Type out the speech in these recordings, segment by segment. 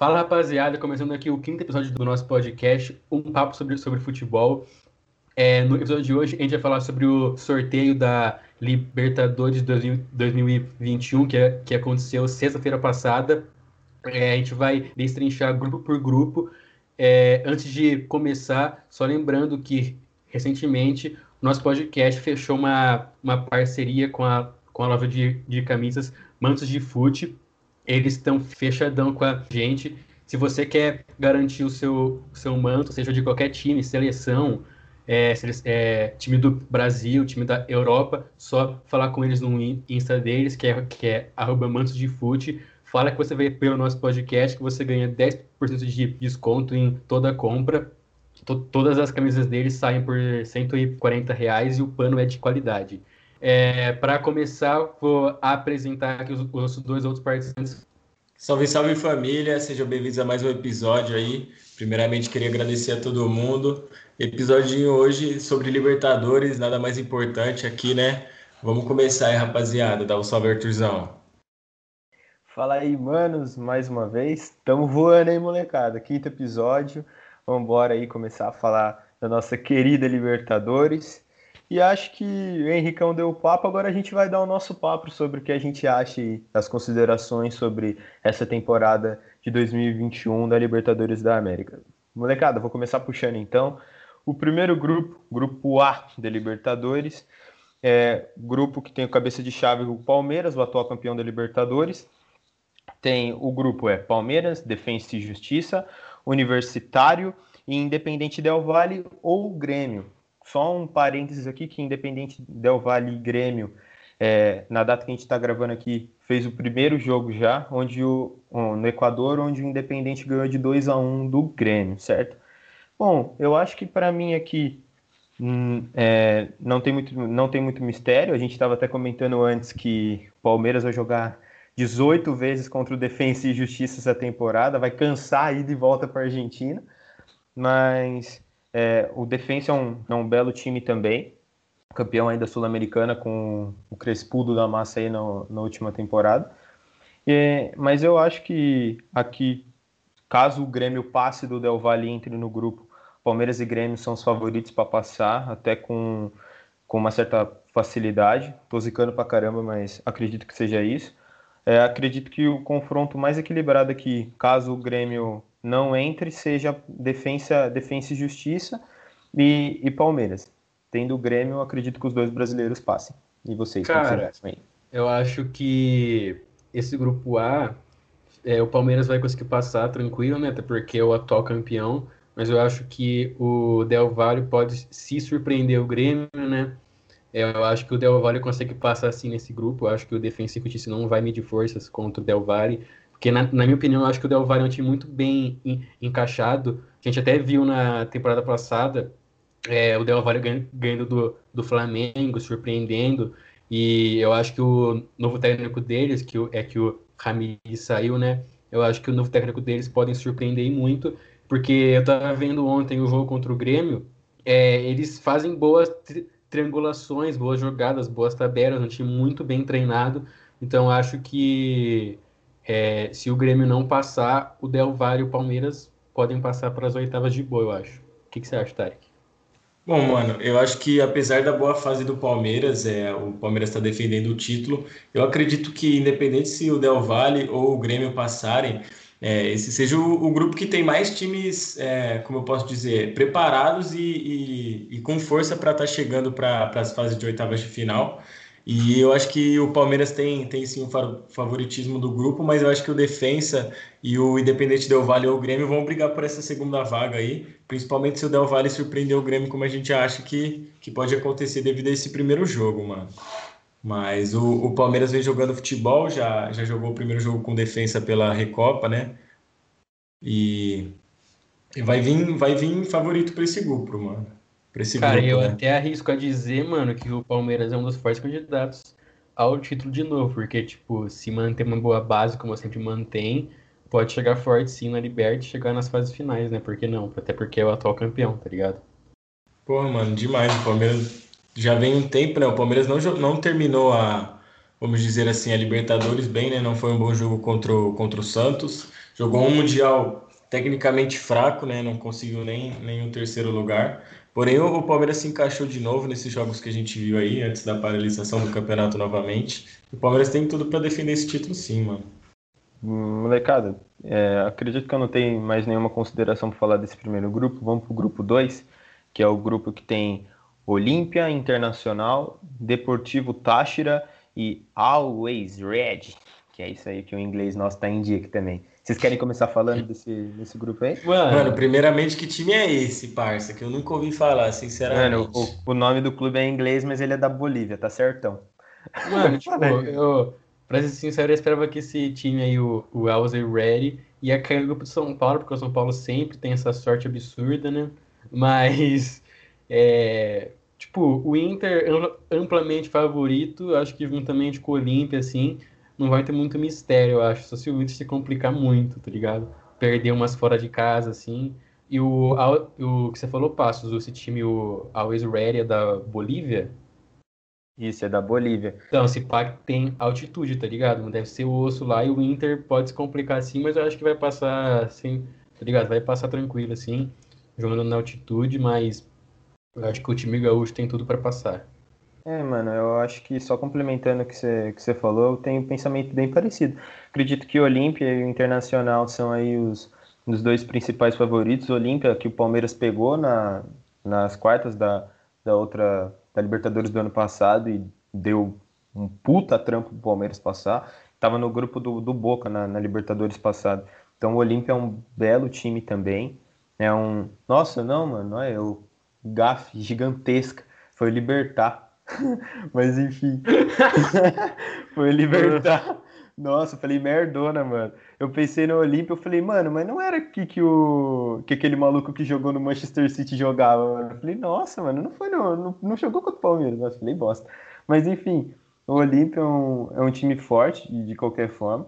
Fala rapaziada, começando aqui o quinto episódio do nosso podcast, um papo sobre, sobre futebol. É, no episódio de hoje a gente vai falar sobre o sorteio da Libertadores 2021, que, é, que aconteceu sexta-feira passada. É, a gente vai destrinchar grupo por grupo. É, antes de começar, só lembrando que recentemente o nosso podcast fechou uma, uma parceria com a, com a loja de, de camisas Mantos de Fute eles estão fechadão com a gente. Se você quer garantir o seu, seu manto, seja de qualquer time, seleção, é, é, time do Brasil, time da Europa, só falar com eles no Insta deles, que é, que é arroba mantos de fute. Fala que você veio pelo nosso podcast, que você ganha 10% de desconto em toda a compra. T todas as camisas deles saem por 140 reais e o pano é de qualidade. É, Para começar, vou apresentar aqui os, os dois outros participantes. Salve, salve família, sejam bem-vindos a mais um episódio aí. Primeiramente, queria agradecer a todo mundo. Episódio hoje sobre Libertadores, nada mais importante aqui, né? Vamos começar aí, rapaziada. Dá um salve, Arthurzão. Fala aí, manos, mais uma vez. Tamo voando aí, molecada. Quinto episódio. Vamos embora aí começar a falar da nossa querida Libertadores. E acho que o Henricão deu o papo, agora a gente vai dar o nosso papo sobre o que a gente acha e as considerações sobre essa temporada de 2021 da Libertadores da América. Molecada, vou começar puxando então. O primeiro grupo, grupo A da Libertadores, é grupo que tem o cabeça de chave o Palmeiras, o atual campeão da Libertadores. Tem o grupo é Palmeiras, Defensa e Justiça, Universitário e Independente Del Valle ou Grêmio. Só um parênteses aqui que Independente Del Valle e Grêmio, é, na data que a gente está gravando aqui, fez o primeiro jogo já, onde o, no Equador, onde o Independente ganhou de 2 a 1 do Grêmio, certo? Bom, eu acho que para mim aqui hum, é, não, tem muito, não tem muito mistério. A gente estava até comentando antes que o Palmeiras vai jogar 18 vezes contra o Defensa e Justiça essa temporada, vai cansar ir de volta para a Argentina, mas é, o Defensa é um, é um belo time também, campeão ainda sul-americana com o Crespudo da Massa aí no, na última temporada. Mas eu acho que aqui, caso o Grêmio passe do Del Valle entre no grupo, Palmeiras e Grêmio são os favoritos para passar, até com, com uma certa facilidade. Tô zicando pra caramba, mas acredito que seja isso. É, acredito que o confronto mais equilibrado aqui, caso o Grêmio não entre seja defensa, defensa e justiça e, e Palmeiras. Tendo o Grêmio, eu acredito que os dois brasileiros passem. E vocês, Cara, eu acho que esse grupo A, é, o Palmeiras vai conseguir passar tranquilo, né? Até porque é o atual campeão. Mas eu acho que o Del Valle pode se surpreender o Grêmio, né? É, eu acho que o Del Valle consegue passar assim nesse grupo. Eu acho que o Defensa e Justiça não vai medir forças contra o Del Valle. Porque, na, na, minha opinião, eu acho que o Del Valle é um time muito bem encaixado. A gente até viu na temporada passada é, o Del Valle ganhando, ganhando do, do Flamengo, surpreendendo. E eu acho que o novo técnico deles, que é que o Ramires saiu, né? Eu acho que o novo técnico deles podem surpreender muito, porque eu tava vendo ontem o jogo contra o Grêmio, é, eles fazem boas tri triangulações, boas jogadas, boas tabelas, um time muito bem treinado. Então acho que é, se o Grêmio não passar, o Del Valle e o Palmeiras podem passar para as oitavas de boa, eu acho. O que, que você acha, Tarek? Bom, mano, eu acho que apesar da boa fase do Palmeiras, é, o Palmeiras está defendendo o título, eu acredito que independente se o Del Valle ou o Grêmio passarem, é, esse seja o, o, grupo que tem mais times, é, como eu posso dizer, preparados e, e, e com força para estar tá chegando para as fases de oitavas de final. E eu acho que o Palmeiras tem, tem sim um favoritismo do grupo, mas eu acho que o Defensa e o Independente Del Valle ou o Grêmio vão brigar por essa segunda vaga aí, principalmente se o Del Valle surpreender o Grêmio, como a gente acha que, que pode acontecer devido a esse primeiro jogo, mano. Mas o, o Palmeiras vem jogando futebol, já, já jogou o primeiro jogo com defesa pela Recopa, né? E, e vai vir vai vir favorito para esse grupo, mano para esse Cara, grupo, eu né? até arrisco a dizer, mano, que o Palmeiras é um dos fortes candidatos ao título de novo, porque, tipo, se manter uma boa base, como sempre mantém, pode chegar forte sim na Liberty e chegar nas fases finais, né? Por que não? Até porque é o atual campeão, tá ligado? Pô, mano, demais. O Palmeiras já vem um tempo, né? O Palmeiras não, não terminou a, vamos dizer assim, a Libertadores bem, né? Não foi um bom jogo contra o, contra o Santos. Jogou um Mundial tecnicamente fraco, né? Não conseguiu nem, nem o terceiro lugar. Porém, o Palmeiras se encaixou de novo nesses jogos que a gente viu aí, antes da paralisação do campeonato novamente. O Palmeiras tem tudo para defender esse título sim, mano. Molecada, é, acredito que eu não tenho mais nenhuma consideração para falar desse primeiro grupo. Vamos para o grupo 2, que é o grupo que tem Olímpia Internacional, Deportivo Táchira e Always Red, que é isso aí que o inglês nosso está em dia aqui também. Vocês querem começar falando desse, desse grupo aí? Mano, Mano, primeiramente, que time é esse, parça? Que eu nunca ouvi falar, sinceramente. Mano, o, o nome do clube é em inglês, mas ele é da Bolívia, tá certão. Mano, tipo, eu, pra ser sincero, eu esperava que esse time aí, o, o Always Ready, ia cair no grupo de São Paulo, porque o São Paulo sempre tem essa sorte absurda, né? Mas, é, tipo, o Inter amplamente favorito, acho que juntamente com o Olímpia, assim, não vai ter muito mistério, eu acho. Só se o Inter se complicar muito, tá ligado? Perder umas fora de casa, assim. E o, o que você falou, Passos, esse time, o Always Ready é da Bolívia? Isso, é da Bolívia. Então, esse pack tem altitude, tá ligado? Não deve ser o osso lá e o Inter pode se complicar assim, mas eu acho que vai passar assim, tá ligado? Vai passar tranquilo, assim, jogando na altitude, mas eu acho que o time gaúcho tem tudo para passar. É, mano, eu acho que só complementando o que você, que você falou, eu tenho um pensamento bem parecido. Acredito que o Olímpia e o Internacional são aí os, os dois principais favoritos. O Olímpia, que o Palmeiras pegou na, nas quartas da, da outra da Libertadores do ano passado e deu um puta trampo pro Palmeiras passar. Tava no grupo do, do Boca na, na Libertadores passado. Então o Olímpia é um belo time também. É um. Nossa, não, mano, é o gafe gigantesca. Foi Libertar Mas enfim. Foi libertar. Nossa, eu falei merdona, mano. Eu pensei no Olímpio, eu falei, mano, mas não era aqui que o que aquele maluco que jogou no Manchester City jogava, mano. Eu falei, nossa, mano, não foi no, não, não jogou contra o Palmeiras. Nossa, falei bosta. Mas enfim, o Olímpio é um, é um time forte de qualquer forma.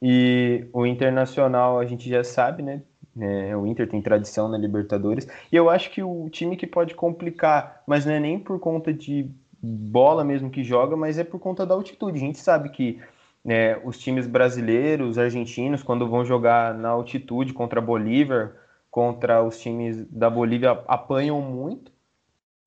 E o Internacional a gente já sabe, né? É, o Inter tem tradição na Libertadores. E eu acho que o time que pode complicar, mas não é nem por conta de bola mesmo que joga, mas é por conta da altitude. A gente sabe que né, os times brasileiros, argentinos, quando vão jogar na altitude contra a Bolívia, contra os times da Bolívia, apanham muito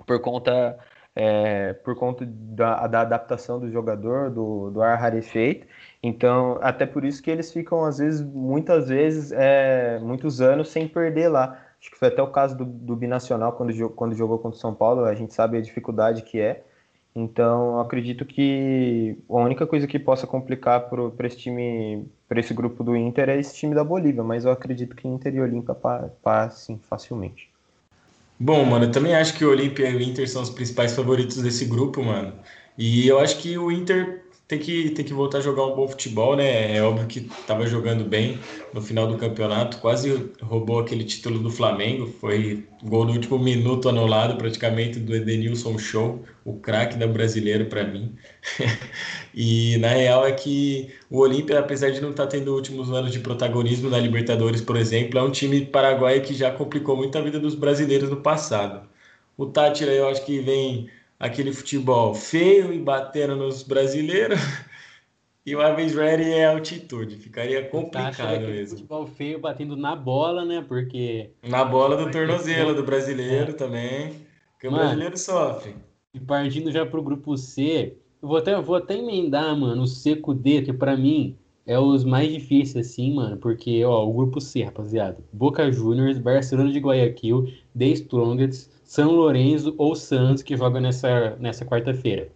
por conta, é, por conta da, da, adaptação do jogador, do, do ar rarefeito. Então, até por isso que eles ficam, às vezes, muitas vezes, é, muitos anos sem perder lá. Acho que foi até o caso do, do Binacional, quando, quando jogou contra o São Paulo, a gente sabe a dificuldade que é. Então, acredito que a única coisa que possa complicar para esse time, para esse grupo do Inter é esse time da Bolívia, mas eu acredito que Inter e Olímpia passem facilmente. Bom, mano, eu também acho que o Olímpia e o Inter são os principais favoritos desse grupo, mano. E eu acho que o Inter tem que, tem que voltar a jogar um bom futebol, né? É óbvio que estava jogando bem no final do campeonato, quase roubou aquele título do Flamengo, foi gol no último minuto anulado praticamente do Edenilson Show, o craque da brasileiro para mim. e na real é que o Olímpia, apesar de não estar tá tendo últimos anos de protagonismo na Libertadores, por exemplo, é um time paraguaio que já complicou muito a vida dos brasileiros no passado. O Tátira eu acho que vem aquele futebol feio e batendo nos brasileiros. E o Aves Ready é altitude, ficaria complicado mesmo. Futebol feio batendo na bola, né? Porque. Na bola do tornozelo do brasileiro é. também. Porque mano, o brasileiro sofre. E partindo já pro grupo C, eu vou até, vou até emendar, mano, o C com o D, que para mim é os mais difíceis, assim, mano. Porque, ó, o grupo C, rapaziada. Boca Juniors, Barcelona de Guayaquil, The Strongest, são Lourenço ou Santos que joga nessa, nessa quarta-feira.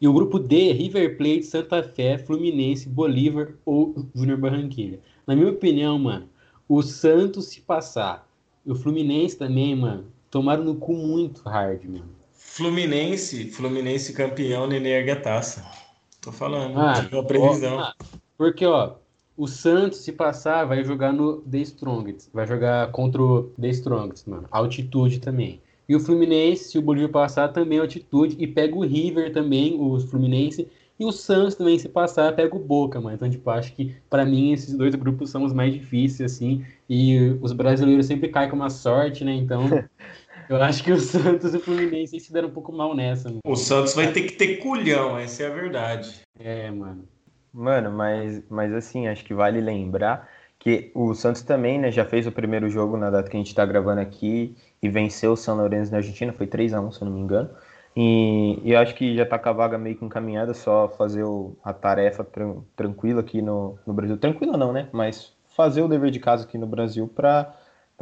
E o grupo D, River Plate, Santa Fé, Fluminense, Bolívar ou Júnior Barranquilha. Na minha opinião, mano, o Santos se passar, e o Fluminense também, mano, tomaram no cu muito hard, mano. Fluminense, Fluminense campeão, Nenê ergue a taça. Tô falando, ah, a previsão. Ó, porque, ó, o Santos, se passar, vai jogar no The Strongest. Vai jogar contra o The Strongest, mano. Altitude também. E o Fluminense, se o Bolívar passar, também altitude. E pega o River também, o Fluminense. E o Santos também, se passar, pega o Boca, mano. Então, tipo, acho que para mim esses dois grupos são os mais difíceis, assim. E os brasileiros sempre caem com uma sorte, né? Então, eu acho que o Santos e o Fluminense se deram um pouco mal nessa. Mano. O Santos vai ter que ter culhão, essa é a verdade. É, mano. Mano, mas, mas assim, acho que vale lembrar que o Santos também, né, já fez o primeiro jogo na data que a gente está gravando aqui e venceu o São Lourenço na Argentina, foi 3 a 1 se eu não me engano. E, e acho que já está com a vaga meio que encaminhada, só fazer o, a tarefa tran, tranquila aqui no, no Brasil. Tranquila não, né? Mas fazer o dever de casa aqui no Brasil para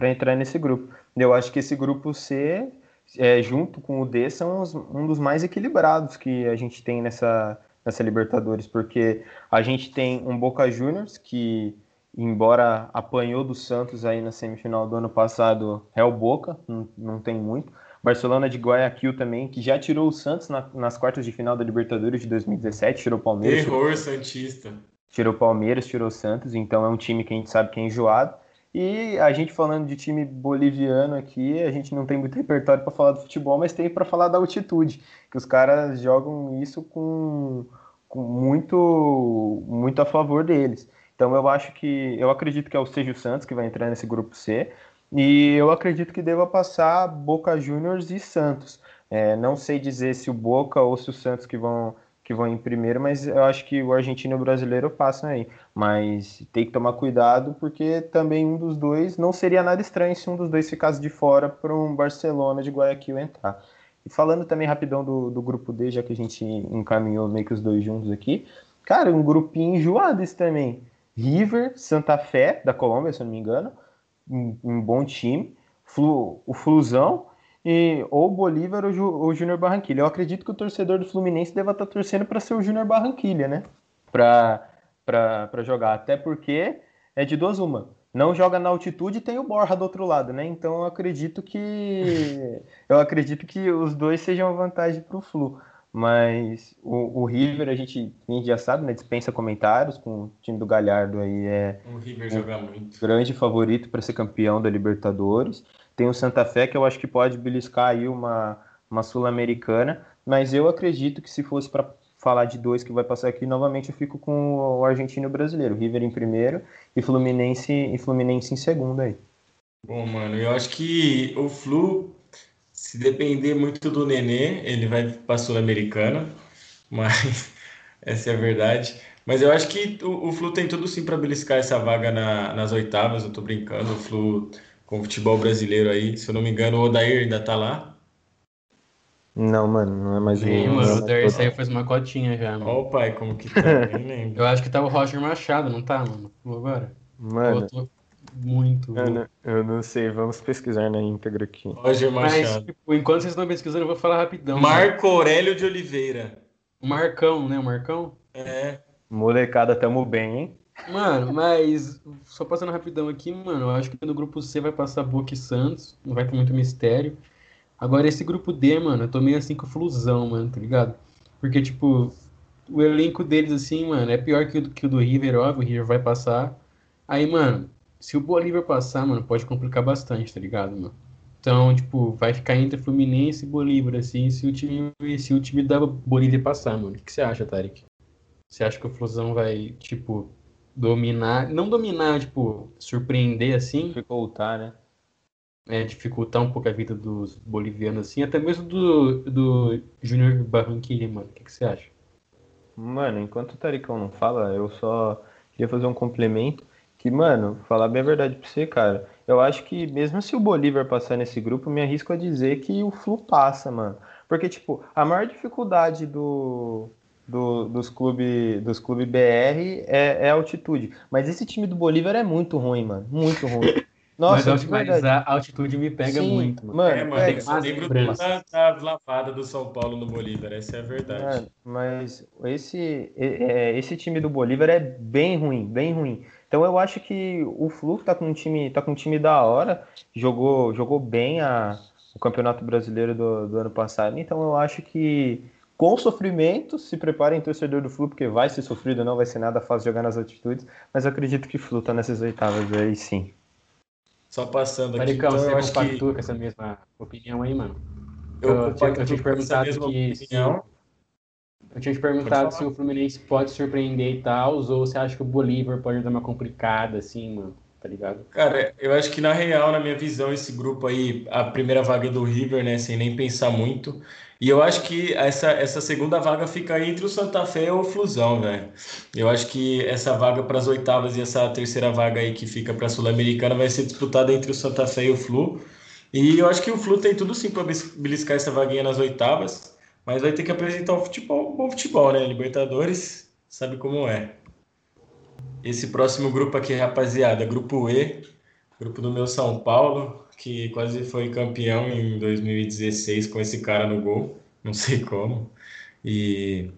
entrar nesse grupo. Eu acho que esse grupo C, é, junto com o D, são os, um dos mais equilibrados que a gente tem nessa, nessa Libertadores, porque a gente tem um Boca Juniors que, embora apanhou do Santos aí na semifinal do ano passado, é o Boca, não, não tem muito. Barcelona de Guayaquil também, que já tirou o Santos na, nas quartas de final da Libertadores de 2017, tirou o Palmeiras. Terror tirou, Santista. Tirou o Palmeiras, tirou o Santos, então é um time que a gente sabe que é enjoado. E a gente falando de time boliviano aqui, a gente não tem muito repertório para falar do futebol, mas tem para falar da altitude, que os caras jogam isso com, com muito, muito a favor deles. Então eu acho que eu acredito que é o Seja Santos que vai entrar nesse grupo C, e eu acredito que deva passar Boca Juniors e Santos. É, não sei dizer se o Boca ou se o Santos que vão, que vão em primeiro, mas eu acho que o argentino e o brasileiro passam aí. Mas tem que tomar cuidado, porque também um dos dois não seria nada estranho se um dos dois ficasse de fora para um Barcelona de Guayaquil entrar. E falando também rapidão do, do grupo D, já que a gente encaminhou meio que os dois juntos aqui, cara, um grupinho enjoado esse também. River, Santa Fé, da Colômbia, se eu não me engano, um, um bom time, Flu, o Flusão e ou Bolívar ou, o Júnior Barranquilha. Eu acredito que o torcedor do Fluminense deva estar torcendo para ser o Júnior Barranquilha, né? Para jogar. Até porque é de duas uma. Não joga na altitude e tem o Borja do outro lado, né? Então eu acredito que eu acredito que os dois sejam uma vantagem para o Flu. Mas o, o, River, a gente, a gente já sabe, né? Dispensa comentários com o time do Galhardo aí. É o River joga muito. Grande favorito para ser campeão da Libertadores. Tem o Santa Fé, que eu acho que pode beliscar aí uma, uma Sul-Americana. Mas eu acredito que se fosse para falar de dois que vai passar aqui, novamente eu fico com o argentino e o brasileiro. River em primeiro e Fluminense, e Fluminense em segundo aí. Bom, mano, eu acho que o Flu se depender muito do Nenê, ele vai para a Sul-Americana, mas essa é a verdade. Mas eu acho que o, o Flu tem tudo sim para beliscar essa vaga na, nas oitavas, eu tô brincando. O Flu com o futebol brasileiro aí, se eu não me engano, o Odair ainda tá lá. Não, mano, não é mais Sim, mano, o Odair saiu faz uma cotinha já, mano. Ó o pai, como que tá, nem lembro. Eu acho que tá o Roger Machado, não tá, mano? Agora. Mano, eu tô muito. Eu não, eu não, sei, vamos pesquisar na íntegra aqui. Roger Machado. Mas, tipo, enquanto vocês estão pesquisando, eu vou falar rapidão. Marco né? Aurélio de Oliveira. O Marcão, né? O Marcão? É. Molecada, tamo bem, hein? Mano, mas só passando rapidão aqui, mano, eu acho que no grupo C vai passar Boca e Santos, não vai ter muito mistério. Agora, esse grupo D, mano, eu tô meio assim com flusão, mano, tá ligado? Porque, tipo, o elenco deles, assim, mano, é pior que o, que o do River, óbvio, o River vai passar. Aí, mano, se o Bolívar passar, mano, pode complicar bastante, tá ligado, mano? Então, tipo, vai ficar entre Fluminense e Bolívar, assim, se o time, se o time da Bolívia passar, mano. O que, você acha, Tarek? Você acha que o Flusão vai, tipo, dominar, não dominar, tipo, surpreender, assim? Dificultar, né? É, dificultar um pouco a vida dos bolivianos, assim, até mesmo do, do Júnior Barranquilla, mano. O que, que você acha? Mano, enquanto o Taricão não fala, eu só queria fazer um complemento que, mano, falar bem a verdade pra você, cara, eu acho que mesmo se o Bolívar passar nesse grupo, me arrisco a dizer que o Flu passa, mano. Porque, tipo, a maior dificuldade do, do, dos clubes dos clube BR é, é, a altitude. Mas esse time do Bolívar é muito ruim, mano. Muito ruim. Nossa, mas, mas a altitude me pega Sim, muito, mano. mano é, mano, pega. Eu lembro da, da lavada do São Paulo no Bolívar, essa é a verdade. Mano, mas esse, é, esse time do Bolívar é bem ruim, bem ruim. Então eu acho que o Flu tá com um time, tá com um time da hora, jogou, jogou bem a, o Campeonato Brasileiro do, do ano passado. Então eu acho que com sofrimento, se preparem torcedor do Flu, porque vai ser sofrido, não vai ser nada fácil jogar nas altitudes, mas eu acredito que Flu tá nessas oitavas aí sim. Só passando aqui, Maricão, então, você eu acho que... com essa mesma opinião aí, mano? Eu, eu, eu, eu tinha te perguntado que opinião. Eu tinha te perguntado se o Fluminense pode surpreender e tal, ou você acha que o Bolívar pode dar uma complicada, assim, mano? tá ligado? Cara, eu acho que na real, na minha visão, esse grupo aí, a primeira vaga do River, né, sem nem pensar muito. E eu acho que essa, essa segunda vaga fica entre o Santa Fé e o Flusão, velho. Eu acho que essa vaga para as oitavas e essa terceira vaga aí que fica para a Sul-Americana vai ser disputada entre o Santa Fé e o Flu. E eu acho que o Flu tem tudo sim para beliscar essa vaguinha nas oitavas, mas vai ter que apresentar um futebol, um bom futebol, né? Libertadores, sabe como é. Esse próximo grupo aqui, rapaziada, grupo E, grupo do meu São Paulo, que quase foi campeão em 2016 com esse cara no gol, não sei como. E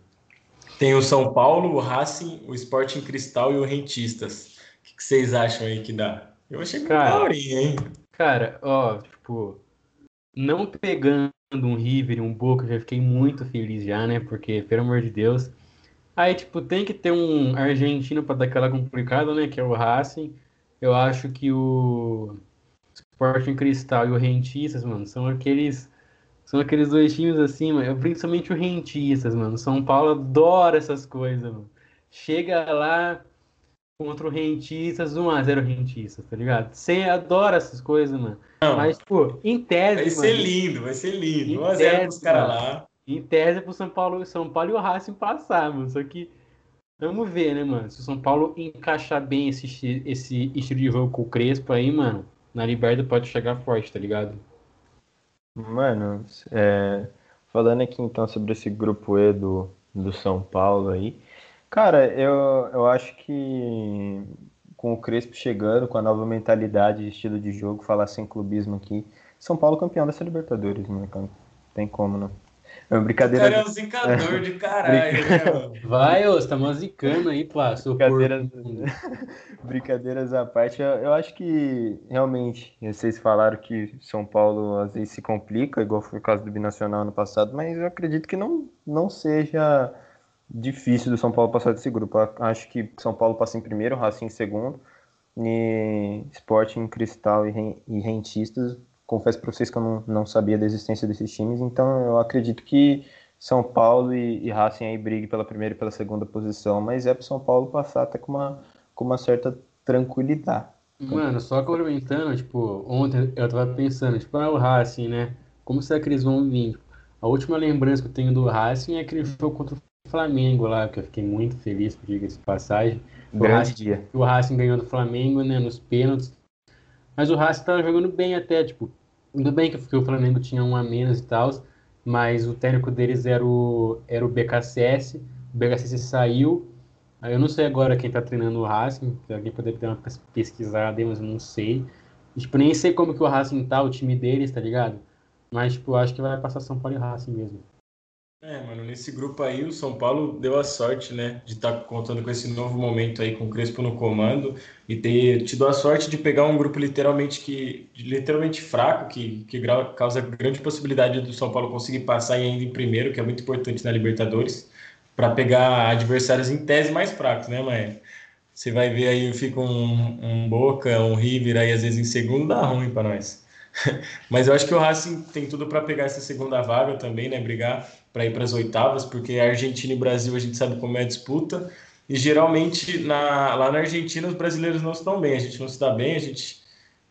tem o São Paulo, o Racing, o Sporting Cristal e o Rentistas. O que, que vocês acham aí que dá? Eu achei muito daorinha, hein? Cara, ó, tipo, não pegando um River e um Boca, eu já fiquei muito feliz já, né? Porque, pelo amor de Deus, Aí, tipo, tem que ter um argentino para dar aquela complicada, né? Que é o Racing. Eu acho que o Sporting Cristal e o Rentistas, mano, são aqueles. São aqueles dois times assim, mano. Principalmente o Rentistas, mano. São Paulo adora essas coisas, mano. Chega lá contra o Rentistas, 1x0 Rentistas, tá ligado? Você adora essas coisas, mano. Não, Mas, pô, em tese. Vai ser lindo, vai ser lindo. 1x0 pros caras lá em tese pro São Paulo, São Paulo e o Racing passar, mano. Só que vamos ver, né, mano? Se o São Paulo encaixar bem esse, esse estilo de jogo com o Crespo aí, mano, na Liberta pode chegar forte, tá ligado? Mano, é, falando aqui então sobre esse grupo E do, do São Paulo aí, cara, eu, eu acho que com o Crespo chegando, com a nova mentalidade de estilo de jogo, falar sem clubismo aqui, São Paulo campeão dessa Libertadores, mano. Tem como, não? É uma brincadeira. O cara é um zicador de caralho, né, Vai, ô, você tá zicando aí, pá. Brincadeiras... Brincadeiras à parte, eu, eu, acho que realmente, vocês falaram que São Paulo às vezes se complica, igual foi o caso do Binacional ano passado, mas eu acredito que não, não seja difícil do São Paulo passar desse grupo. Eu acho que São Paulo passa em primeiro, Racing em segundo, e Sporting, Cristal e, e Rentistas confesso para vocês que eu não, não sabia da existência desses times, então eu acredito que São Paulo e, e Racing aí briguem pela primeira e pela segunda posição, mas é para São Paulo passar até com uma, com uma certa tranquilidade. Mano, só complementando, tipo, ontem eu tava pensando, tipo, ah, o Racing, né? Como será que eles vão vir? A última lembrança que eu tenho do Racing é aquele jogo contra o Flamengo lá, que eu fiquei muito feliz, por diga esse passagem. Grande o Racing, dia. O Racing ganhou do Flamengo, né, nos pênaltis. Mas o Racing tava jogando bem até, tipo, tudo bem que o Flamengo tinha um a menos e tal, mas o técnico deles era o, era o BKSS, o BKSS saiu, eu não sei agora quem tá treinando o Racing, alguém poderia ter uma pesquisada, mas eu não sei. Tipo, nem sei como que o Racing tá, o time deles, tá ligado? Mas, tipo, acho que vai passar São Paulo e Racing mesmo. É, mano, nesse grupo aí o São Paulo deu a sorte, né, de estar tá contando com esse novo momento aí com o Crespo no comando e ter tido a sorte de pegar um grupo literalmente que literalmente fraco, que, que causa grande possibilidade do São Paulo conseguir passar e ainda em primeiro, que é muito importante na Libertadores, para pegar adversários em tese mais fracos, né, mas você vai ver aí fica um, um Boca, um River aí às vezes em segundo dá ruim para nós. Mas eu acho que o Racing tem tudo para pegar essa segunda vaga também, né? Brigar para ir para as oitavas, porque Argentina e Brasil a gente sabe como é a disputa. E geralmente na, lá na Argentina os brasileiros não estão bem, a gente não se dá bem, a gente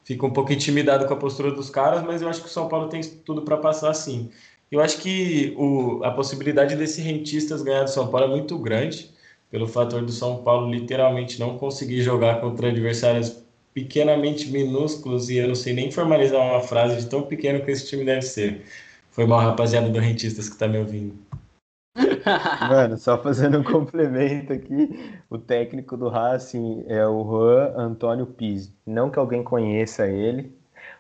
fica um pouco intimidado com a postura dos caras, mas eu acho que o São Paulo tem tudo para passar sim. Eu acho que o, a possibilidade desse rentistas ganhar do São Paulo é muito grande, pelo fator do São Paulo literalmente não conseguir jogar contra adversários pequenamente minúsculos e eu não sei nem formalizar uma frase de tão pequeno que esse time deve ser. Foi mal, rapaziada do Rentistas que tá me ouvindo. Mano, só fazendo um complemento aqui, o técnico do Racing é o Juan Antônio Pizzi. Não que alguém conheça ele,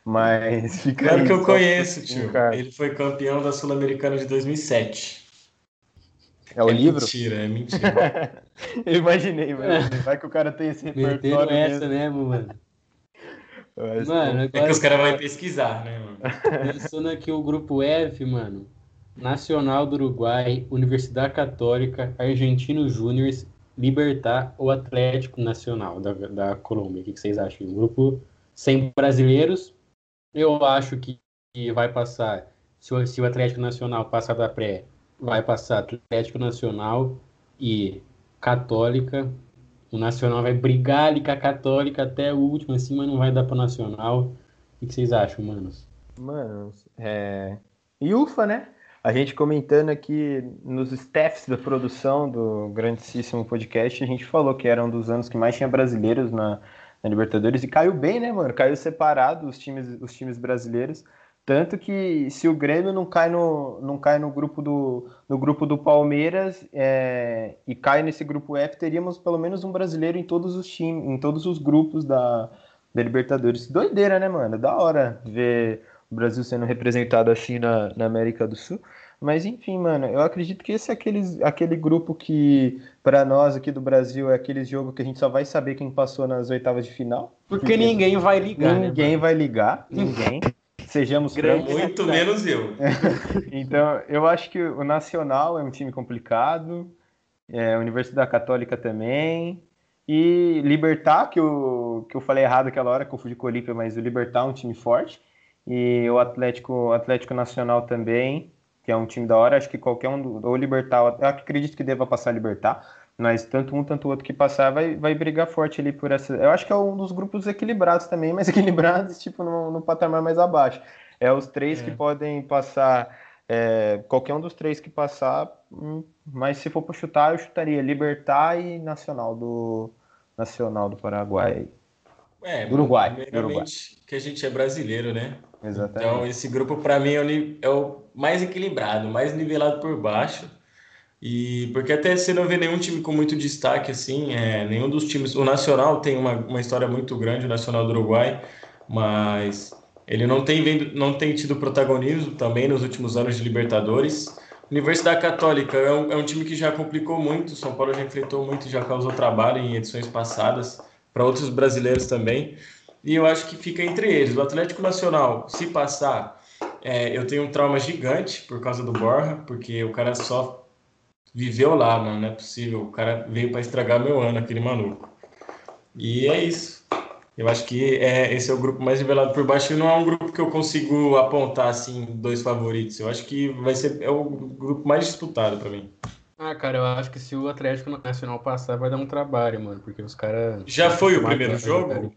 mas fica Claro que eu conheço, tio. Ele foi campeão da Sul-Americana de 2007. É o é livro? Mentira, é mentira. eu imaginei, mano. Vai que o cara tem esse repertório. essa mesmo, mano. Mas, mano, agora... É que os caras vão pesquisar, né, mano? Pensando aqui o grupo F, mano. Nacional do Uruguai, Universidade Católica, Argentino Júnior, Libertar ou Atlético Nacional da, da Colômbia. O que vocês acham? Um grupo sem brasileiros. Eu acho que vai passar, se o, se o Atlético Nacional passar da pré, vai passar Atlético Nacional e Católica o Nacional vai brigar ali com a Católica até o último, assim, mas não vai dar pro Nacional. O que vocês acham, manos? Manos, é. E ufa, né? A gente comentando aqui nos staffs da produção do grandíssimo podcast, a gente falou que era um dos anos que mais tinha brasileiros na, na Libertadores e caiu bem, né, mano? Caiu separado os times, os times brasileiros. Tanto que se o Grêmio não cai no, não cai no grupo do, no grupo do Palmeiras é, e cai nesse grupo F, teríamos pelo menos um brasileiro em todos os times, em todos os grupos da, da Libertadores. Doideira, né, mano? Da hora ver o Brasil sendo representado assim na, na América do Sul. Mas enfim, mano, eu acredito que esse é aqueles, aquele grupo que, para nós aqui do Brasil, é aquele jogo que a gente só vai saber quem passou nas oitavas de final. Porque, porque ninguém vai ligar. Né, ninguém né, vai ligar, ninguém. Sejamos grandes. Muito menos eu. então, eu acho que o Nacional é um time complicado, é, a Universidade Católica também. E Libertar, que eu, que eu falei errado aquela hora, que eu fui de Colípia, mas o Libertar é um time forte. E o Atlético, Atlético Nacional também, que é um time da hora. Acho que qualquer um, do, ou Libertar, eu acredito que deva passar Libertar, mas tanto um, tanto o outro que passar vai, vai brigar forte ali por essa. Eu acho que é um dos grupos equilibrados também, mas equilibrados, tipo, no, no patamar mais abaixo. É os três é. que podem passar. É, qualquer um dos três que passar, hum, mas se for para chutar, eu chutaria Libertar e Nacional do Nacional do Paraguai. É, do Uruguai. Uruguai. que a gente é brasileiro, né? Exatamente. Então, esse grupo, para mim, é é o, mais equilibrado, mais nivelado por baixo. E porque até você não vê nenhum time com muito destaque, assim, é, nenhum dos times. O Nacional tem uma, uma história muito grande, o Nacional do Uruguai, mas ele não tem, vendo, não tem tido protagonismo também nos últimos anos de Libertadores. Universidade Católica é um, é um time que já complicou muito, São Paulo já enfrentou muito, já causou trabalho em edições passadas, para outros brasileiros também e eu acho que fica entre eles. O Atlético Nacional, se passar, é, eu tenho um trauma gigante por causa do Borja, porque o cara só viveu lá, mano, não é possível. O cara veio para estragar meu ano, aquele maluco. E é isso. Eu acho que é, esse é o grupo mais revelado por baixo e não é um grupo que eu consigo apontar assim dois favoritos. Eu acho que vai ser é o grupo mais disputado para mim. Ah, cara, eu acho que se o Atlético Nacional passar vai dar um trabalho, mano, porque os caras Já foi o primeiro jogo?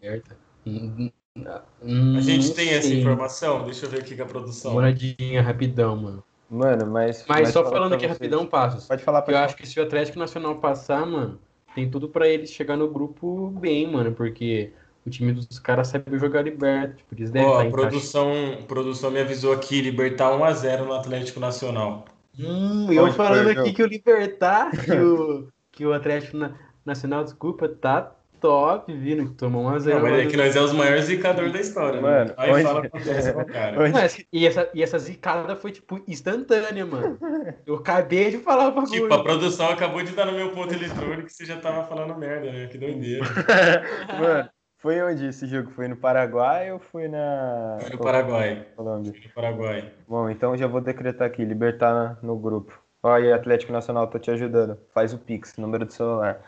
a gente tem essa informação? Deixa eu ver aqui com a produção. Moradinha, rapidão, mano. Mano, mas. Mas só falando aqui rapidão, passos. Pode falar, pode Eu falar. acho que se o Atlético Nacional passar, mano, tem tudo pra eles chegar no grupo bem, mano, porque o time dos caras sabe jogar liberta. Tipo, eles devem oh, a produção, produção me avisou aqui: Libertar 1x0 no Atlético Nacional. Hum, eu falando aqui que o Libertar, que o, que o Atlético Nacional, desculpa, tá top vindo, que tomou uma zero. Não, mas é que nós é os maiores zicadores da história, né? mano. Né? Aí onde... fala com o cara. Onde... e, essa, e essa zicada foi, tipo, instantânea, mano. Eu acabei de falar pra Tipo, a produção acabou de dar no meu ponto eletrônico e você já tava falando merda, né? Que doideira. mano, foi onde esse jogo? Foi no Paraguai ou foi na. Foi no Paraguai. Colômbia? No Paraguai. Bom, então já vou decretar aqui, libertar no grupo. Olha, Atlético Nacional, tô te ajudando. Faz o Pix, número do celular.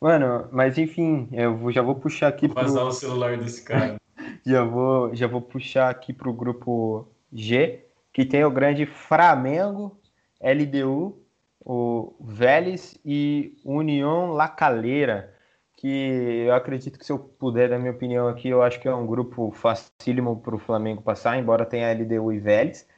Mano, mas enfim, eu já vou puxar aqui vou pro... o celular desse cara. já vou, já vou puxar aqui pro grupo G, que tem o grande Flamengo, LDU, o Vélez e União La Calera, que eu acredito que se eu puder dar minha opinião aqui, eu acho que é um grupo facílimo para o Flamengo passar, embora tenha LDU e Vélez,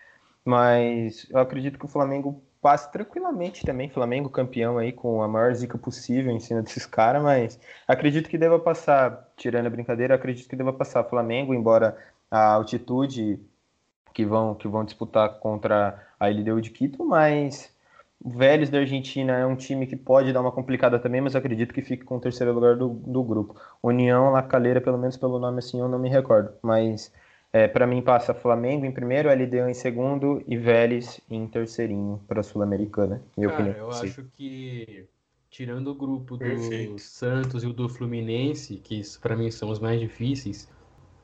mas eu acredito que o Flamengo passe tranquilamente também. Flamengo campeão aí com a maior zica possível em cima desses caras, mas acredito que deva passar, tirando a brincadeira, acredito que deva passar Flamengo, embora a altitude que vão, que vão disputar contra a LDU de Quito, mas Vélez da Argentina é um time que pode dar uma complicada também, mas acredito que fique com o terceiro lugar do, do grupo. União, La Calera, pelo menos pelo nome assim, eu não me recordo, mas é, para mim passa Flamengo em primeiro, LDU em segundo e Vélez em terceirinho para a Sul-Americana. Cara, eu Sim. acho que tirando o grupo do Perfeito. Santos e o do Fluminense, que para mim são os mais difíceis,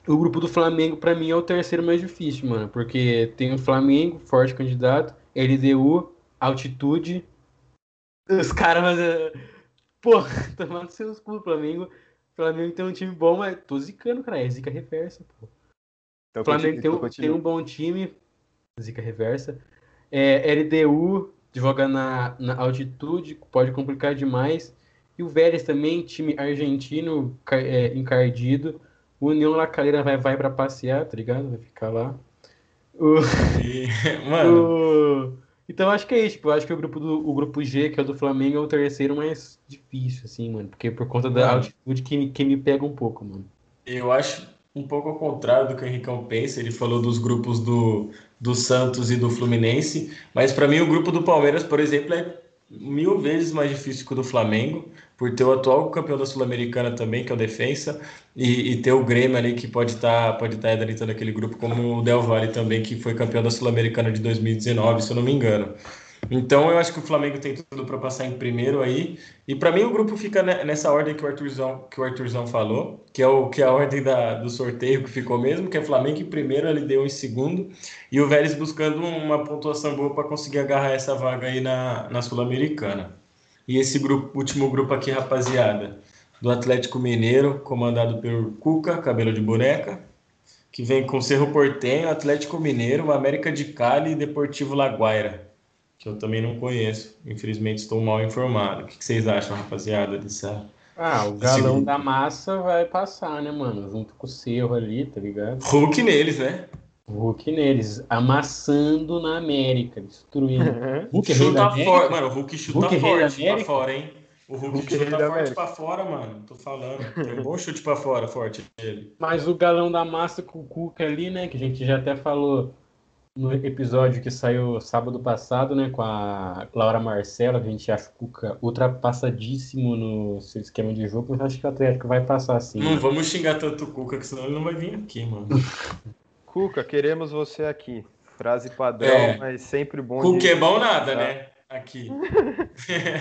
o grupo do Flamengo para mim é o terceiro mais difícil, mano, porque tem o Flamengo, forte candidato, LDU, altitude, os caras, pô, tomando seus cu, Flamengo, Flamengo tem um time bom, mas tô zicando, cara, é zica reversa, pô. Então, o Flamengo tem, um, tem um bom time, zica reversa. É, LDU joga na, na altitude, pode complicar demais. E o Vélez também, time argentino é, encardido. O União La Calera vai, vai para passear, tá ligado? Vai ficar lá. O... E, mano. O... Então acho que é isso, tipo, acho que o grupo, do, o grupo G, que é o do Flamengo, é o terceiro mais difícil, assim, mano. Porque por conta da Mano. altitude que, que me pega um pouco, mano. Eu acho um pouco ao contrário do que o Henricão pensa. Ele falou dos grupos do, do Santos e do Fluminense, mas para mim o grupo do Palmeiras, por exemplo, é mil vezes mais difícil que o do Flamengo, por ter o atual campeão da Sul-Americana também, que é o Defensa, e, e ter o Grêmio ali que pode estar pode tá dentro daquele grupo, como o Del Valle também, que foi campeão da Sul-Americana de 2019, se eu não me engano. Então eu acho que o Flamengo tem tudo para passar em primeiro aí. E para mim o grupo fica nessa ordem que o Arthurzão, que o Arthurzão falou, que é, o, que é a ordem da, do sorteio que ficou mesmo, que é Flamengo em primeiro, ele deu em segundo, e o Vélez buscando uma pontuação boa para conseguir agarrar essa vaga aí na, na Sul-Americana. E esse grupo, último grupo aqui, rapaziada, do Atlético Mineiro, comandado pelo Cuca, cabelo de boneca, que vem com Cerro Portenho, Atlético Mineiro, América de Cali e Deportivo Laguaira que eu também não conheço. Infelizmente estou mal informado. O que vocês acham, rapaziada, dessa. Ah, o galão da massa vai passar, né, mano? Junto com o Cerro ali, tá ligado? Hulk neles, né? Hulk neles, amassando na América, destruindo. Hulk chuta fora, mano. O Hulk chuta Hulk forte pra fora, hein? O Hulk, Hulk chuta forte pra fora, mano. Tô falando. Tem um bom chute pra fora, forte ele. Mas o galão da massa com o Cuca ali, né? Que a gente já até falou no episódio que saiu sábado passado, né, com a Laura Marcela, que a gente acha o Cuca ultrapassadíssimo no seu esquema de jogo, mas acho que o Atlético vai passar sim. Não né? vamos xingar tanto o Cuca, que senão ele não vai vir aqui, mano. Cuca, queremos você aqui. Frase padrão, é. mas sempre bom. Cuca de... é bom nada, né? Aqui.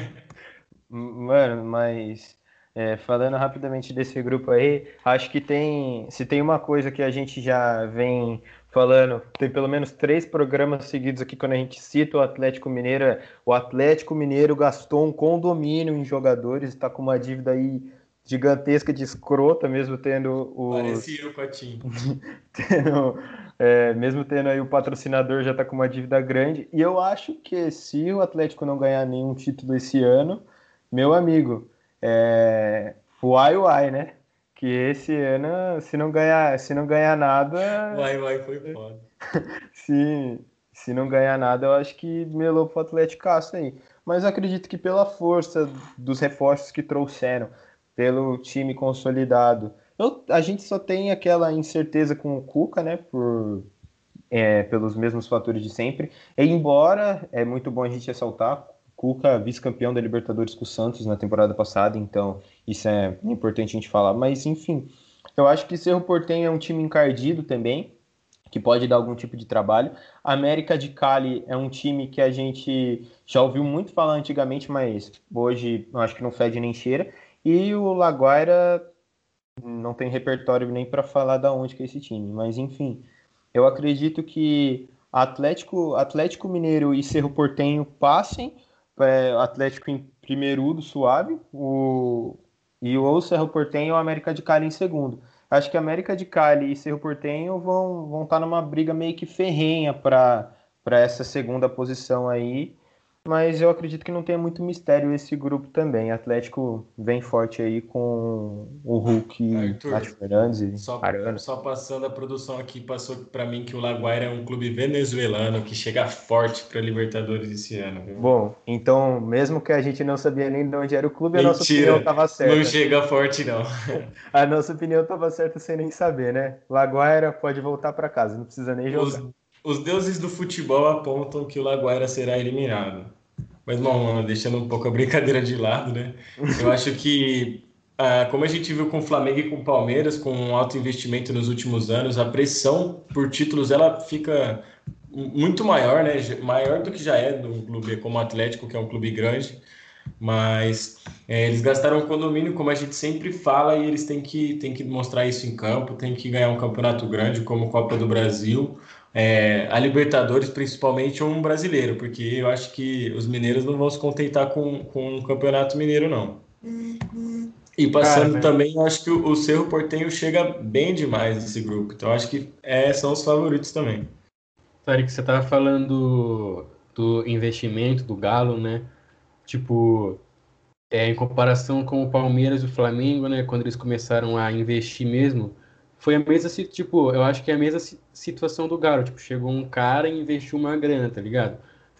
mano, mas é, falando rapidamente desse grupo aí, acho que tem. Se tem uma coisa que a gente já vem falando, tem pelo menos três programas seguidos aqui quando a gente cita o Atlético Mineiro. O Atlético Mineiro gastou um condomínio em jogadores, está com uma dívida aí gigantesca de escrota, mesmo tendo o. Parecia o Cotinho. tendo, é, mesmo tendo aí o patrocinador já está com uma dívida grande. E eu acho que se o Atlético não ganhar nenhum título esse ano, meu amigo, é, uai uai, né? Que esse ano, se não ganhar, se não ganhar nada. Vai, vai, foi foda. se, se não ganhar nada, eu acho que melou pro Atlético Castro aí. Mas acredito que pela força dos reforços que trouxeram, pelo time consolidado. Eu, a gente só tem aquela incerteza com o Cuca, né? Por, é, pelos mesmos fatores de sempre. E embora é muito bom a gente ressaltar, Cuca vice-campeão da Libertadores com o Santos na temporada passada, então isso é importante a gente falar. Mas enfim, eu acho que Cerro Portenho é um time encardido também, que pode dar algum tipo de trabalho. América de Cali é um time que a gente já ouviu muito falar antigamente, mas hoje eu acho que não fede nem cheira. E o Laguaira não tem repertório nem para falar da onde que é esse time, mas enfim, eu acredito que Atlético, Atlético Mineiro e Cerro Portenho passem é, Atlético em primeiro do suave, o, e o Cerro Portenho e o América de Cali em segundo. Acho que América de Cali e Cerro Portenho vão, vão estar numa briga meio que ferrenha para essa segunda posição aí mas eu acredito que não tem muito mistério esse grupo também. Atlético vem forte aí com o Hulk, Arthur, Nath Fernandes só, Arana. Só passando a produção aqui, passou para mim que o Laguaira é um clube venezuelano que chega forte para Libertadores esse ano. Viu? Bom, então, mesmo que a gente não sabia nem de onde era o clube, Mentira, a nossa opinião estava certa. Não chega forte, não. a nossa opinião estava certa sem nem saber, né? Laguaira pode voltar para casa, não precisa nem jogar. Os, os deuses do futebol apontam que o Laguaira será eliminado. Mas, bom, mano, deixando um pouco a brincadeira de lado, né? Eu acho que, ah, como a gente viu com o Flamengo e com o Palmeiras, com um alto investimento nos últimos anos, a pressão por títulos ela fica muito maior, né? Maior do que já é no clube como o Atlético, que é um clube grande. Mas é, eles gastaram um condomínio, como a gente sempre fala, e eles têm que, têm que mostrar isso em campo, têm que ganhar um campeonato grande, como Copa do Brasil, é, a Libertadores, principalmente um brasileiro, porque eu acho que os mineiros não vão se contentar com, com um campeonato mineiro, não. E passando Cara, também, eu acho que o, o Cerro Portenho chega bem demais nesse grupo, então acho que é, são os favoritos também. Tarek, você estava falando do investimento do Galo, né? Tipo, é, em comparação com o Palmeiras e o Flamengo, né, quando eles começaram a investir mesmo, foi a mesma, tipo, eu acho que é a mesma situação do Galo, tipo, chegou um cara e investiu uma grana, tá ligado?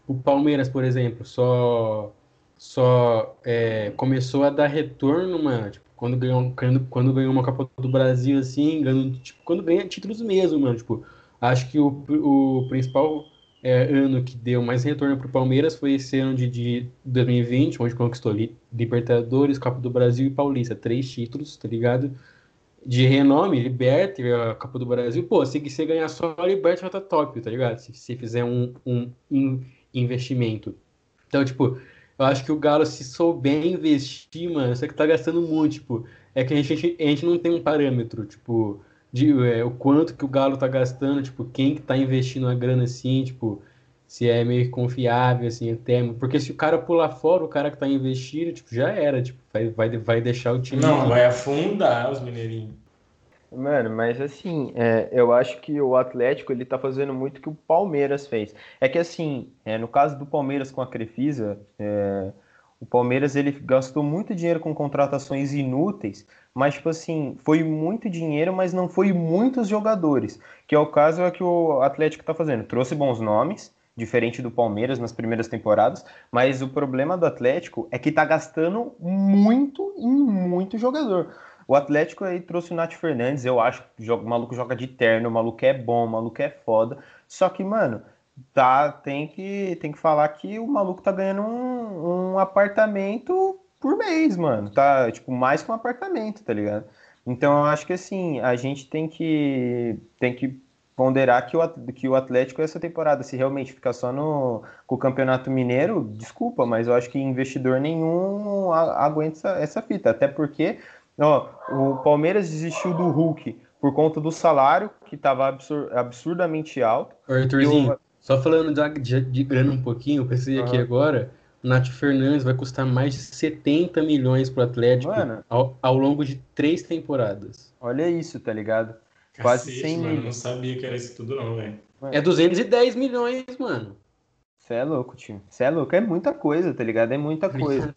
O Palmeiras, por exemplo, só só é, começou a dar retorno, mano, tipo, quando ganhou, quando, quando ganhou uma Copa do Brasil, assim, ganhando, tipo, quando ganha títulos mesmo, mano, tipo, acho que o, o principal é, ano que deu mais retorno para o Palmeiras foi esse ano de, de 2020, onde conquistou Libertadores, Copa do Brasil e Paulista. Três títulos, tá ligado? De renome, Liberta, a Copa do Brasil. Pô, se você ganhar só a Liberta, já tá top, tá ligado? Se você fizer um, um investimento. Então, tipo, eu acho que o Galo, se souber investir, mano, só que tá gastando muito, tipo, é que a gente, a gente não tem um parâmetro, tipo, de é, o quanto que o Galo tá gastando, tipo, quem que tá investindo a grana assim, tipo, se é meio confiável, assim, até. Porque se o cara pular fora, o cara que tá investindo, tipo, já era, tipo, vai, vai, vai deixar o time. Não, vai afundar os mineirinhos. Mano, mas assim, é, eu acho que o Atlético ele tá fazendo muito o que o Palmeiras fez. É que assim, é, no caso do Palmeiras com a Crefisa, é, o Palmeiras ele gastou muito dinheiro com contratações inúteis, mas tipo assim, foi muito dinheiro, mas não foi muitos jogadores. Que é o caso é que o Atlético está fazendo. Trouxe bons nomes, diferente do Palmeiras nas primeiras temporadas, mas o problema do Atlético é que está gastando muito em muito jogador. O Atlético aí trouxe o Nath Fernandes, eu acho que o maluco joga de terno, o maluco é bom, o maluco é foda. Só que, mano, tá, tem que, tem que falar que o maluco tá ganhando um, um apartamento por mês, mano. Tá, tipo, mais que um apartamento, tá ligado? Então eu acho que assim, a gente tem que tem que ponderar que o, que o Atlético essa temporada, se realmente ficar só no com o Campeonato Mineiro, desculpa, mas eu acho que investidor nenhum aguenta essa, essa fita, até porque ó, o Palmeiras desistiu do Hulk por conta do salário que estava absur absurdamente alto. Arthurzinho, só falando de, de, de, grana um pouquinho, eu pensei aqui agora, o Nath Fernandes vai custar mais de 70 milhões pro Atlético ao, ao, longo de três temporadas. Olha isso, tá ligado? Quase Cacete, 100 milhões. Não sabia que era isso tudo não, velho. É 210 milhões, mano. Você é louco, tio. Você é louco. É muita coisa, tá ligado? É muita coisa.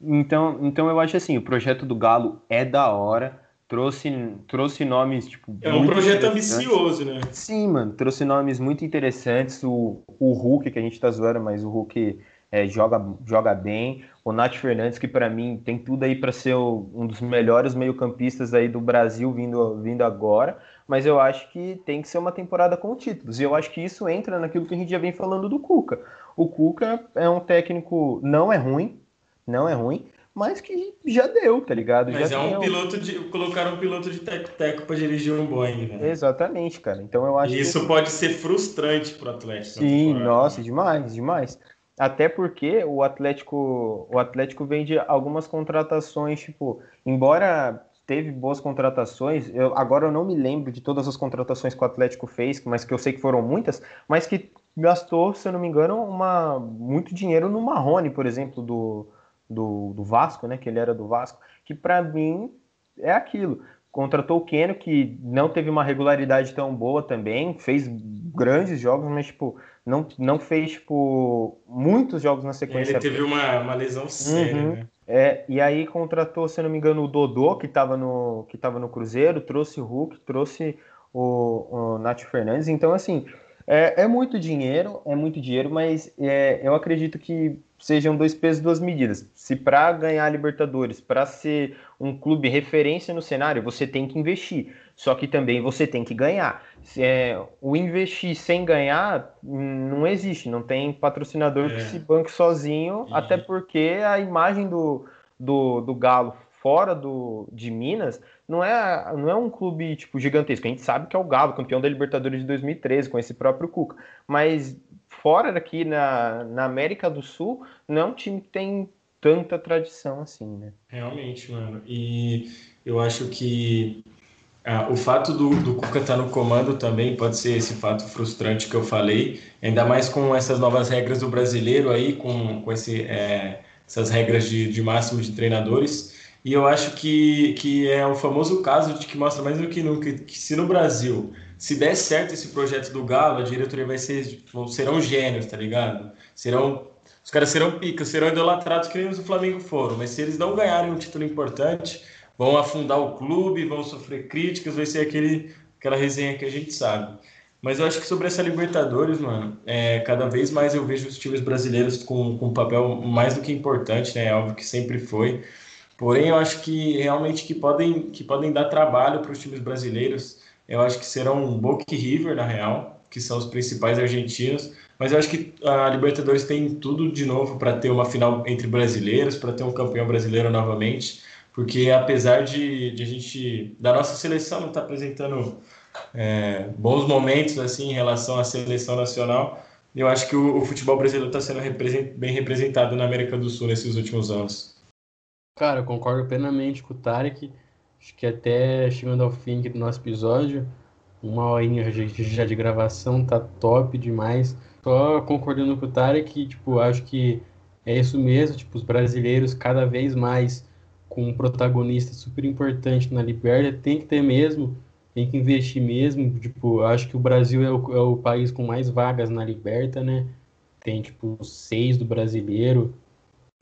Então, então eu acho assim, o projeto do Galo é da hora trouxe, trouxe nomes, tipo. É um projeto ambicioso, né? Sim, mano. Trouxe nomes muito interessantes. O, o Hulk, que a gente tá zoando, mas o Hulk é, joga, joga bem. O Nath Fernandes, que para mim tem tudo aí para ser o, um dos melhores meio-campistas aí do Brasil vindo, vindo agora. Mas eu acho que tem que ser uma temporada com títulos. E eu acho que isso entra naquilo que a gente já vem falando do Cuca. O Cuca é um técnico, não é ruim, não é ruim, mas que já deu, tá ligado? Mas já é um piloto de. Colocaram um piloto de teco-teco pra dirigir um Boeing, né? Exatamente, cara. Então eu acho. E isso que... pode ser frustrante pro Atlético. Sim, nossa, demais, demais. Até porque o Atlético, o Atlético vende algumas contratações, tipo, embora teve boas contratações, eu, agora eu não me lembro de todas as contratações que o Atlético fez, mas que eu sei que foram muitas, mas que gastou, se eu não me engano, uma, muito dinheiro no Marrone, por exemplo, do, do, do Vasco, né? Que ele era do Vasco, que para mim é aquilo. Contratou o Keno, que não teve uma regularidade tão boa também, fez grandes jogos, mas tipo, não, não fez tipo, muitos jogos na sequência. Ele teve uma, uma lesão séria, uhum. né? É, e aí contratou, se não me engano, o Dodô, que estava no, que tava no Cruzeiro, trouxe o Hulk, trouxe o, o Nath Fernandes. Então, assim, é, é muito dinheiro, é muito dinheiro, mas é, eu acredito que sejam dois pesos, duas medidas. Se para ganhar a Libertadores, para ser um clube referência no cenário, você tem que investir. Só que também você tem que ganhar. É, o investir sem ganhar não existe, não tem patrocinador é. que se banque sozinho, e... até porque a imagem do, do, do Galo fora do, de Minas não é, não é um clube tipo gigantesco. A gente sabe que é o Galo, campeão da Libertadores de 2013, com esse próprio Cuca. Mas fora daqui na, na América do Sul, não é um time que tem tanta tradição assim, né? Realmente, mano. E eu acho que ah, o fato do, do Cuca estar tá no comando também pode ser esse fato frustrante que eu falei, ainda mais com essas novas regras do brasileiro aí, com, com esse, é, essas regras de, de máximo de treinadores. E eu acho que, que é o famoso caso de que mostra mais do que nunca que se no Brasil se der certo esse projeto do Galo, a diretoria vai ser, serão gênios, tá ligado? Serão os caras serão picas, serão idolatrados que nem os do Flamengo foram, mas se eles não ganharem um título importante, vão afundar o clube, vão sofrer críticas, vai ser aquele, aquela resenha que a gente sabe. Mas eu acho que sobre essa Libertadores, mano, é, cada vez mais eu vejo os times brasileiros com, com um papel mais do que importante, né? É óbvio que sempre foi. Porém, eu acho que realmente que podem, que podem dar trabalho para os times brasileiros. Eu acho que serão Boca e River, na real, que são os principais argentinos. Mas eu acho que a Libertadores tem tudo de novo para ter uma final entre brasileiros, para ter um campeão brasileiro novamente. Porque apesar de, de a gente, da nossa seleção não estar tá apresentando é, bons momentos assim em relação à seleção nacional, eu acho que o, o futebol brasileiro está sendo represent, bem representado na América do Sul nesses últimos anos. Cara, eu concordo plenamente com o Tarek. Acho que até chegando ao fim do nosso episódio, uma horinha já de gravação tá top demais. Só concordando com o Tarek, tipo, acho que é isso mesmo, tipo, os brasileiros cada vez mais com um protagonista super importante na Liberta, tem que ter mesmo, tem que investir mesmo. Tipo, acho que o Brasil é o, é o país com mais vagas na Liberta, né? Tem, tipo, seis do brasileiro.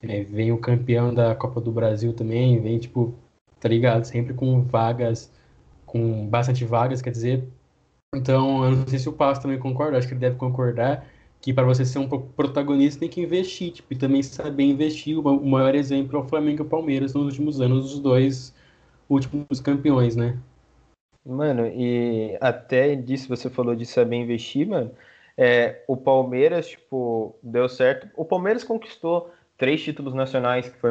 É, vem o campeão da Copa do Brasil também, vem, tipo, tá ligado? Sempre com vagas, com bastante vagas, quer dizer. Então, eu não sei se o Passo também concorda, acho que ele deve concordar que para você ser um protagonista tem que investir, tipo, e também saber investir. O maior exemplo é o Flamengo e o Palmeiras nos últimos anos, os dois últimos campeões, né? Mano, e até disso você falou de saber investir, mano. É, o Palmeiras, tipo, deu certo. O Palmeiras conquistou três títulos nacionais, que foi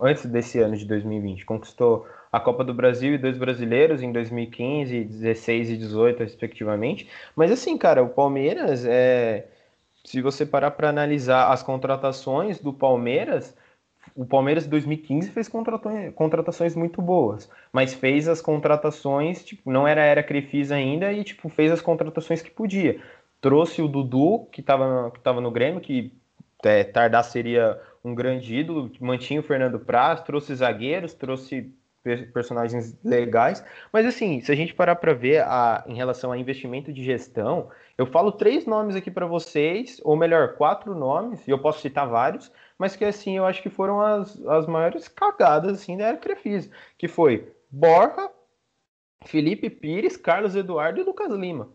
antes desse ano de 2020. Conquistou a Copa do Brasil e dois brasileiros em 2015, 16 e 18, respectivamente. Mas assim, cara, o Palmeiras é se você parar para analisar as contratações do Palmeiras, o Palmeiras em 2015 fez contratações muito boas, mas fez as contratações, tipo, não era era Crefisa ainda e tipo fez as contratações que podia. Trouxe o Dudu, que estava que tava no Grêmio, que é, tardar seria um grande ídolo, mantinha o Fernando Praz, trouxe zagueiros, trouxe personagens legais, mas assim, se a gente parar para ver a, em relação a investimento de gestão, eu falo três nomes aqui para vocês, ou melhor, quatro nomes, e eu posso citar vários, mas que assim, eu acho que foram as, as maiores cagadas assim da era Crefisa, que foi Borja, Felipe Pires, Carlos Eduardo e Lucas Lima.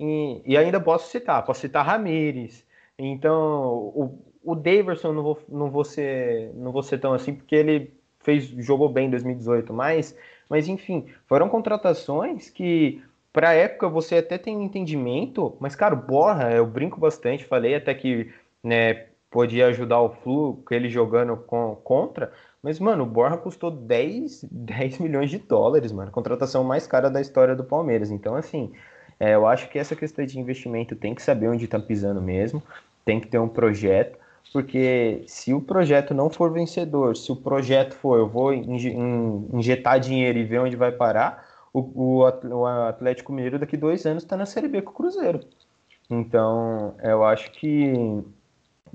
E, e ainda posso citar, posso citar Ramires. Então, o, o Daverson não vou, não, vou ser, não vou ser tão assim, porque ele fez jogou bem em 2018, mas, mas enfim, foram contratações que para a época você até tem entendimento, mas, cara, o Borra, eu brinco bastante, falei até que né, podia ajudar o Flu, ele jogando com, contra, mas, mano, o Borra custou 10, 10 milhões de dólares, mano, contratação mais cara da história do Palmeiras. Então, assim, é, eu acho que essa questão de investimento tem que saber onde tá pisando mesmo, tem que ter um projeto, porque se o projeto não for vencedor, se o projeto for, eu vou injetar dinheiro e ver onde vai parar, o, o Atlético Mineiro daqui dois anos está na Série B com o Cruzeiro. Então, eu acho que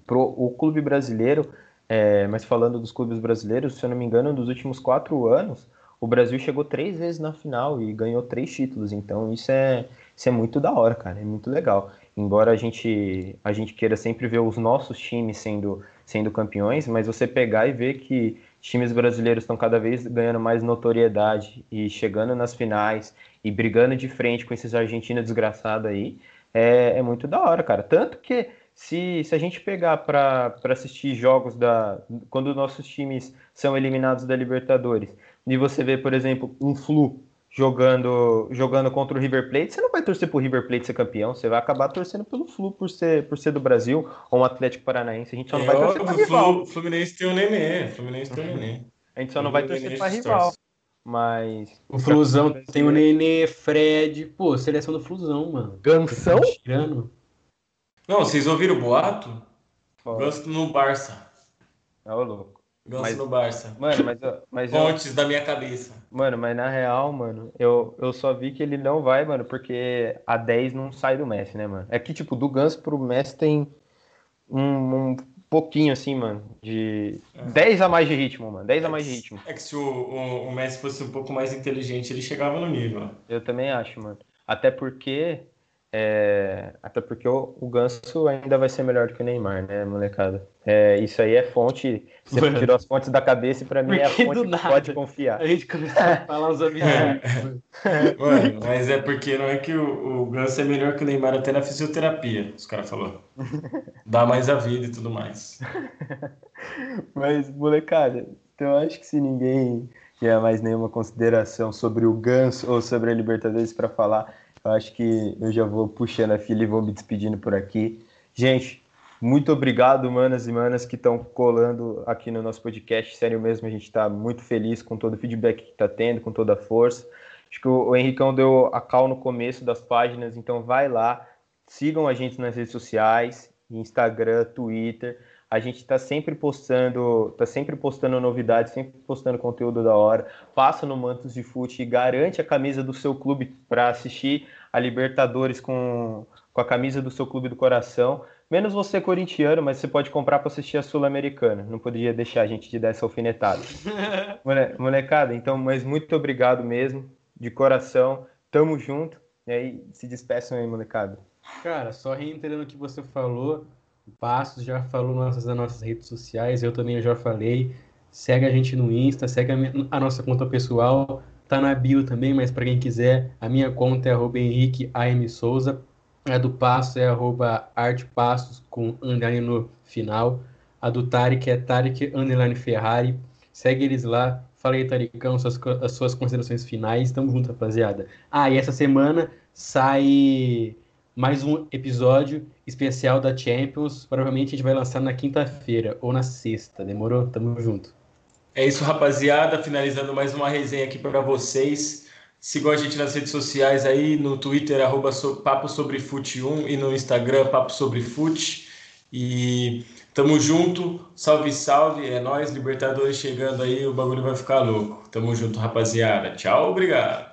pro, o clube brasileiro, é, mas falando dos clubes brasileiros, se eu não me engano, nos últimos quatro anos, o Brasil chegou três vezes na final e ganhou três títulos. Então, isso é, isso é muito da hora, cara. É muito legal. Embora a gente, a gente queira sempre ver os nossos times sendo, sendo campeões, mas você pegar e ver que times brasileiros estão cada vez ganhando mais notoriedade e chegando nas finais e brigando de frente com esses argentinos desgraçados aí, é, é muito da hora, cara. Tanto que se, se a gente pegar para assistir jogos da quando nossos times são eliminados da Libertadores e você vê, por exemplo, um Flu jogando jogando contra o River Plate, você não vai torcer pro River Plate ser campeão, você vai acabar torcendo pelo Flu por ser, por ser do Brasil ou um Atlético Paranaense. A gente só não vai torcer para rival. Fluminense tem o Nenê, Fluminense tem o Nenê. A gente só não vai torcer para rival. Mas. O Flusão tem o Nenê, Fred. Pô, seleção do Flusão, mano. Gansão? Não, vocês ouviram o boato? Ganso no Barça. É o louco. Ganso mas, no Barça. Mano, mas, mas Pontes eu... da minha cabeça. Mano, mas na real, mano, eu, eu só vi que ele não vai, mano, porque a 10 não sai do Messi, né, mano? É que, tipo, do Ganso pro Messi tem um, um pouquinho, assim, mano, de é. 10 a mais de ritmo, mano. 10 é a mais de ritmo. É que se o, o, o, Messi fosse um pouco mais inteligente, ele chegava no nível. Eu também acho, mano. Até porque É, até porque o, o Ganso ainda vai ser melhor do que o Neymar, né, molecada? É, isso aí é fonte. Você Mano. tirou as fontes da cabeça e pra mim é a fonte que nada, pode confiar. A gente começou a falar uns absurdos. Mano, mas é porque não é que o, o Ganso é melhor que o Neymar até na fisioterapia, os caras falaram. Dá mais a vida e tudo mais. Mas, molecada, então eu acho que se ninguém tiver mais nenhuma consideração sobre o Ganso ou sobre a Libertadores para falar acho que eu já vou puxando a fila e vou me despedindo por aqui. Gente, muito obrigado, manas e manas, que estão colando aqui no nosso podcast. Sério mesmo, a gente está muito feliz com todo o feedback que está tendo, com toda a força. Acho que o, Henricão deu a cal no começo das páginas, então vai lá, sigam a gente nas redes sociais, Instagram, Twitter. A gente está sempre postando, tá sempre postando novidades, sempre postando conteúdo da hora. Passa no Mantos de Fute e garante a camisa do seu clube para assistir a Libertadores com, com a camisa do seu clube do coração. Menos você corintiano, mas você pode comprar para assistir a Sul-Americana. Não poderia deixar a gente de dar essa alfinetada. Mole, molecada, então, mas muito obrigado mesmo, de coração. Tamo junto. E aí, se despeçam aí, molecada. Cara, só reiterando o que você falou, Passos já falou nas nossas redes sociais, eu também já falei. Segue a gente no Insta, segue a, nossa conta pessoal, tá na bio também, mas para quem quiser, a minha conta é arroba Henrique AM Souza, a do Passo é arroba artpassos com underline no final, a do Tarek é Tarek underline Ferrari, segue eles lá, fala aí Taricão, suas, as suas considerações finais, tamo junto rapaziada. Ah, e essa semana sai mais um episódio especial da Champions. Provavelmente a gente vai lançar na quinta-feira ou na sexta. Demorou? Tamo junto. É isso, rapaziada. Finalizando mais uma resenha aqui para vocês. Sigam a gente nas redes sociais aí, no Twitter, arroba so, Papo Sobre Fute 1 e no Instagram, Papo Sobre Fute. E tamo junto, salve, salve, é nós, Libertadores chegando aí, o bagulho vai ficar louco. Tamo junto, rapaziada. Tchau, obrigado.